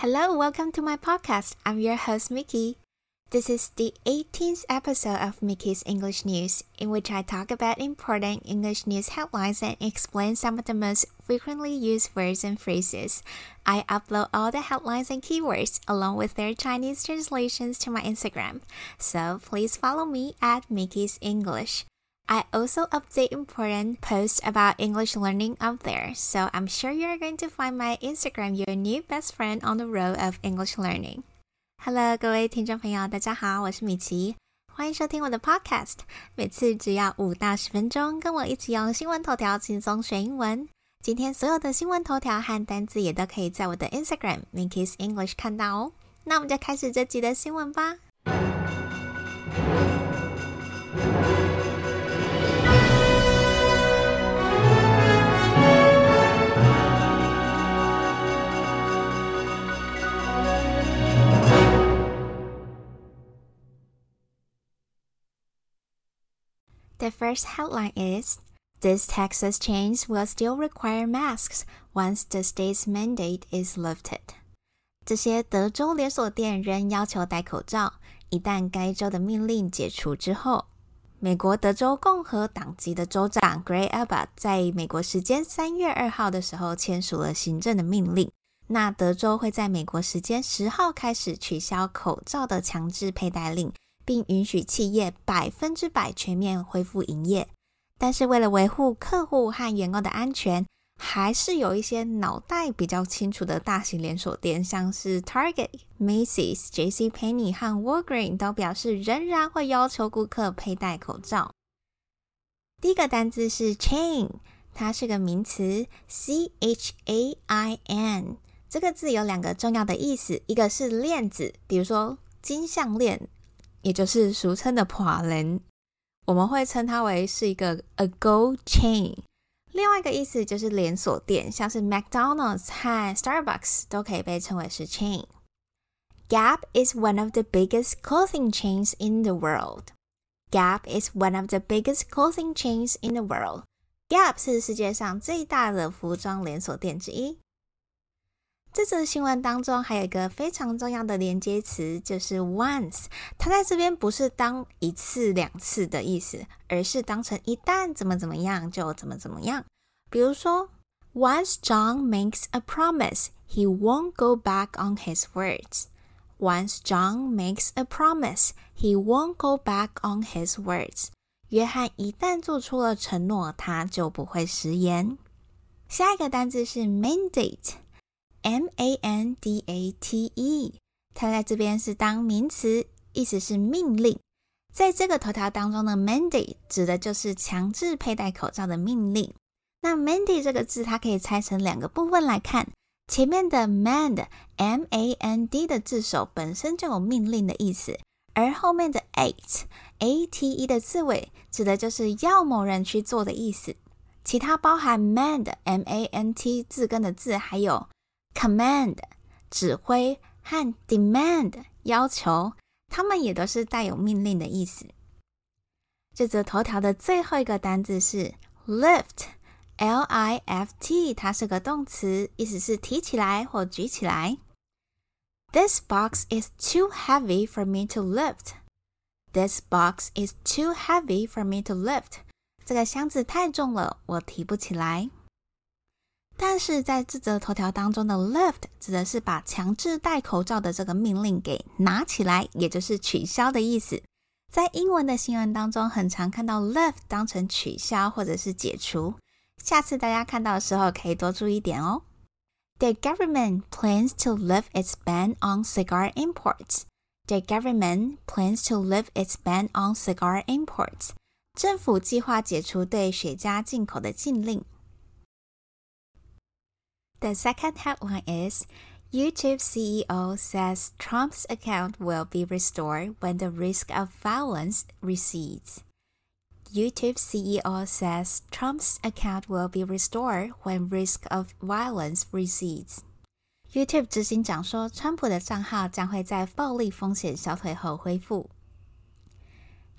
Hello, welcome to my podcast. I'm your host, Mickey. This is the 18th episode of Mickey's English News, in which I talk about important English news headlines and explain some of the most frequently used words and phrases. I upload all the headlines and keywords along with their Chinese translations to my Instagram, so please follow me at Mickey's English. I also update important posts about English learning up there, so I'm sure you're going to find my Instagram your new best friend on the road of English learning. Hello，各位听众朋友，大家好，我是米奇，欢迎收听我的 Podcast。每次只要五到十分钟，跟我一起用新闻头条轻松学英文。今天所有的新闻头条和单字也都可以在我的 Instagram Mickey's English 看到哦。那我们就开始这集的新闻吧。 The first headline is this Texas chains will still require masks once the state's mandate is lifted. 这些德州连锁店仍要求戴口罩，一旦该州的命令解除之后。美国德州共和党籍的州长 Gray Abbott 在美国时间三月二号的时候签署了行政的命令。那德州会在美国时间十号开始取消口罩的强制佩戴令。并允许企业百分之百全面恢复营业，但是为了维护客户和员工的安全，还是有一些脑袋比较清楚的大型连锁店，像是 Target、Macy's、J.C. Penney 和 Walgreens 都表示仍然会要求顾客佩戴口罩。第一个单字是 chain，它是个名词，C H A I N 这个字有两个重要的意思，一个是链子，比如说金项链。也就是俗称的破链，我们会称它为是一个 a gold chain。另外一个意思就是连锁店，像是 McDonald's 和 Starbucks 都可以被称为是 chain。Gap is one of the biggest clothing chains in the world. Gap is one of the biggest clothing chains in the world. Gap 是世界上最大的服装连锁店之一。这则新闻当中还有一个非常重要的连接词，就是 once。它在这边不是当一次、两次的意思，而是当成一旦怎么怎么样就怎么怎么样。比如说，Once John makes a promise, he won't go back on his words. Once John makes a promise, he won't go back on his words. 约翰一旦做出了承诺，他就不会食言。下一个单字是 mandate。M A N D A T E，它在这边是当名词，意思是命令。在这个头条当中的，mandate 指的就是强制佩戴口罩的命令。那 mandate 这个字，它可以拆成两个部分来看。前面的 mand M A N D 的字首本身就有命令的意思，而后面的 ate A T E 的字尾指的就是要某人去做的意思。其他包含 mand M A N T 字根的字还有。Command 指挥和 demand 要求，它们也都是带有命令的意思。这则头条的最后一个单字是 lift，L I F T，它是个动词，意思是提起来或举起来。This box is too heavy for me to lift. This box is too heavy for me to lift. 这个箱子太重了，我提不起来。但是在这则头条当中的 lift 指的是把强制戴口罩的这个命令给拿起来，也就是取消的意思。在英文的新闻当中，很常看到 lift 当成取消或者是解除。下次大家看到的时候，可以多注意点哦。The government plans to lift its ban on cigar imports. The government plans to lift its ban on cigar imports. 政府计划解除对雪茄进口的禁令。The second headline is YouTube CEO says Trump's account will be restored when the risk of violence recedes. YouTube CEO says Trump's account will be restored when risk of violence recedes. YouTube 执行长说，川普的账号将会在暴力风险消退后恢复。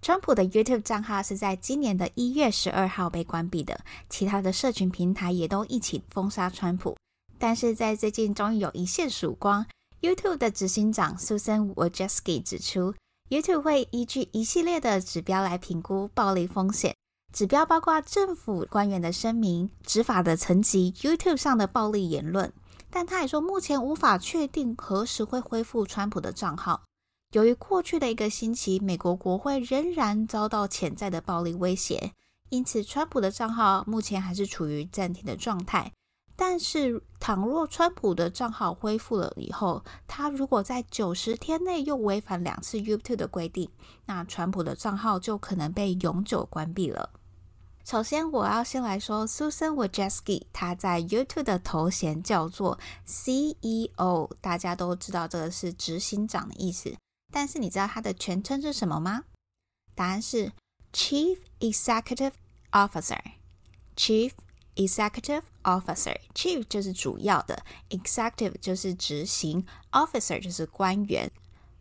川普的 YouTube 账号是在今年的一月十二号被关闭的，其他的社群平台也都一起封杀川普。 但是在最近终于有一线曙光 YouTube 的执行长 Susan Wojcicki 指出，YouTube 会依据一系列的指标来评估暴力风险。指标包括政府官员的声明、执法的层级、YouTube 上的暴力言论。但他也说，目前无法确定何时会恢复川普的账号。由于过去的一个星期，美国国会仍然遭到潜在的暴力威胁，因此川普的账号目前还是处于暂停的状态。但是，倘若川普的账号恢复了以后，他如果在九十天内又违反两次 YouTube 的规定，那川普的账号就可能被永久关闭了。首先，我要先来说 Susan Wojcicki，他在 YouTube 的头衔叫做 CEO，大家都知道这个是执行长的意思。但是你知道他的全称是什么吗？答案是 Chief Executive Officer，Chief。Executive Officer，Chief 就是主要的，Executive 就是执行，Officer 就是官员，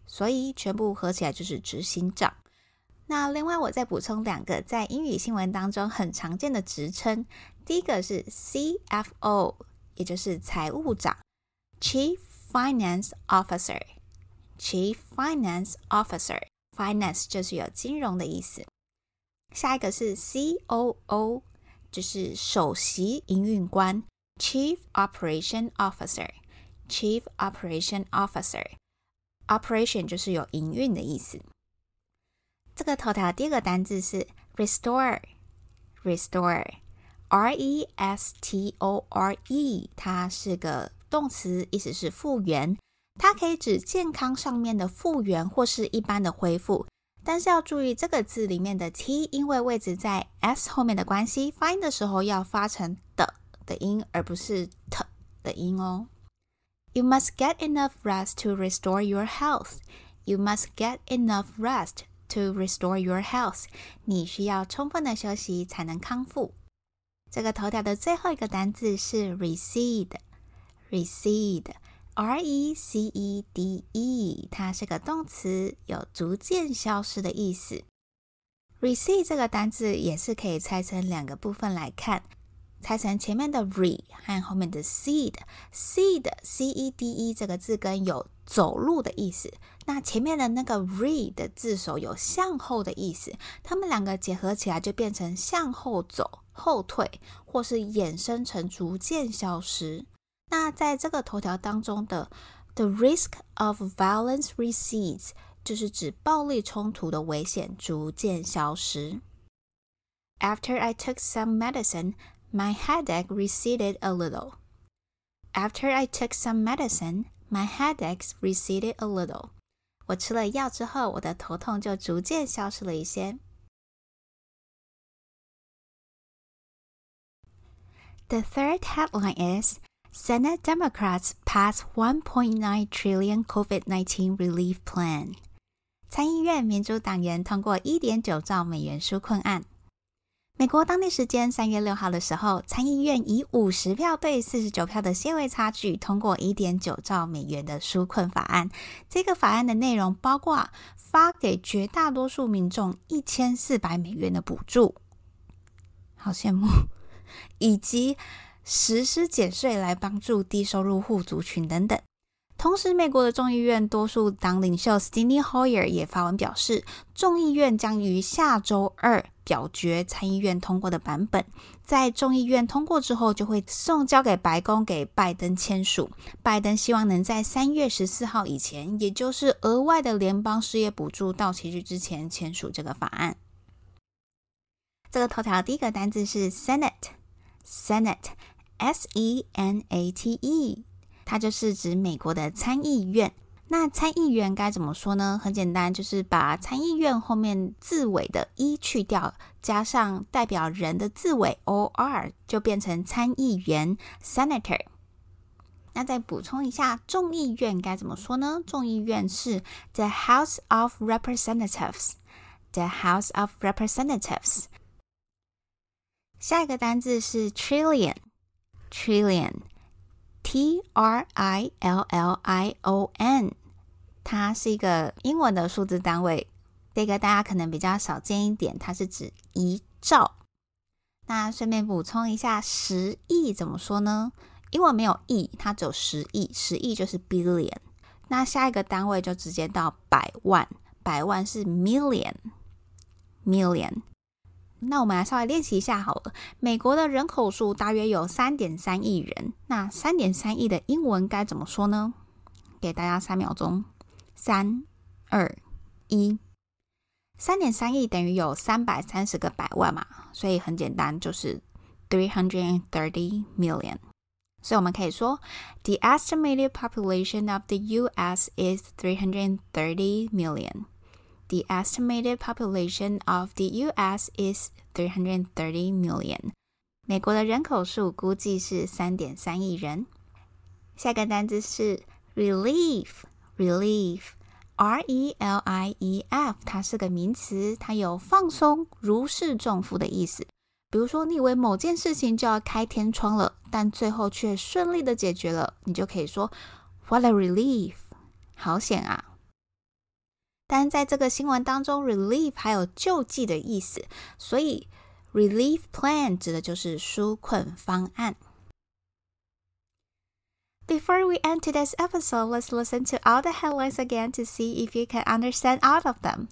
所以全部合起来就是执行长。那另外我再补充两个在英语新闻当中很常见的职称，第一个是 CFO，也就是财务长，Chief Finance Officer。Chief Finance Officer，Finance 就是有金融的意思。下一个是 COO。就是首席营运官 （Chief Operation Officer），Chief Operation Officer，Operation 就是有营运的意思。这个头条第一个单字是 restore，restore，R E S T O R E，它是个动词，意思是复原，它可以指健康上面的复原或是一般的恢复。但是要注意，这个字里面的 t 因为位置在 s 后面的关系，发音的时候要发成的的音，而不是 t 的音哦。You must get enough rest to restore your health. You must get enough rest to restore your health. 你需要充分的休息才能康复。这个头条的最后一个单字是 recede. Recede. 它是个动词，有逐渐消失的意思。recede 这个单字也是可以拆成两个部分来看，拆成前面的 re 和后面的 seed。seed C E D E 这个字根有走路的意思，那前面的那个 re 的字首有向后的意思，它们两个结合起来就变成向后走、后退，或是衍生成逐渐消失。那在这个头条当中的 "The risk of violence recedes" 就是指暴力冲突的危险逐渐消失。After I took some medicine, my headache receded a little. After I took some medicine, my headaches receded a little. 我吃了药之后，我的头痛就逐渐消失了一些。The third headline is Senate Democrats pass 1.9 trillion COVID-19 relief plan。参议院民主党员通过1.9兆美元纾困案。美国当地时间3月6号的时候，参议院以50票对49票的些微差距通过1.9兆美元的纾困法案。这个法案的内容包括发给绝大多数民众1400美元的补助，好羡慕，以及。实施减税来帮助低收入户族群等等。同时，美国的众议院多数党领袖 Steny Hoyer 也发文表示，众议院将于下周二表决参议院通过的版本。在众议院通过之后，就会送交给白宫给拜登签署。拜登希望能在三月十四号以前，也就是额外的联邦失业补助到期日之前签署这个法案。这个头条第一个单字是 Senate，Senate。S E N A T E，它就是指美国的参议院。那参议员该怎么说呢？很简单，就是把参议院后面字尾的 e 去掉，加上代表人的字尾 o r，就变成参议员 （senator）。那再补充一下，众议院该怎么说呢？众议院是 the House of Representatives，the House of Representatives。下一个单字是 trillion。Trillion，T R I L L I O N，它是一个英文的数字单位。这个大家可能比较少见一点，它是指一兆。那顺便补充一下，十亿怎么说呢？英文没有亿，它只有十亿，十亿就是 billion。那下一个单位就直接到百万，百万是 million，million。那我们来稍微练习一下好了。美国的人口数大约有三点三亿人，那三点三亿的英文该怎么说呢？给大家三秒钟，三、二、一。三点三亿等于有三百三十个百万嘛，所以很简单，就是 three hundred and thirty million。所以我们可以说，the estimated population of the U.S. is three hundred and thirty million。The estimated population of the U.S. is three hundred thirty million。美国的人口数估计是三点三亿人。下个单词是 relief，relief，R-E-L-I-E-F，它是个名词，它有放松、如释重负的意思。比如说，你以为某件事情就要开天窗了，但最后却顺利的解决了，你就可以说 What a relief！好险啊！但在这个新闻当中，relief 还有救济的意思，所以 relief plan 指的就是纾困方案。Before we end today's episode, let's listen to all the headlines again to see if you can understand all of them.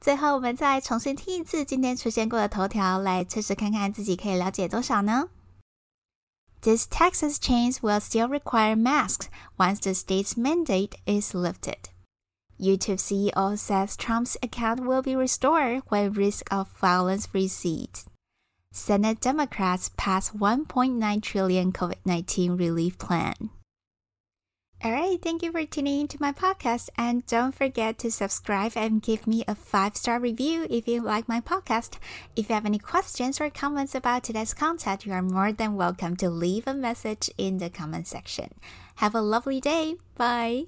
最后，我们再重新听一次今天出现过的头条，来测试看看自己可以了解多少呢？This Texas change will still require masks once the state's mandate is lifted. YouTube CEO says Trump's account will be restored when risk of violence recedes. Senate Democrats pass 1.9 trillion COVID-19 relief plan. All right, thank you for tuning into my podcast and don't forget to subscribe and give me a 5-star review if you like my podcast. If you have any questions or comments about today's content, you are more than welcome to leave a message in the comment section. Have a lovely day. Bye.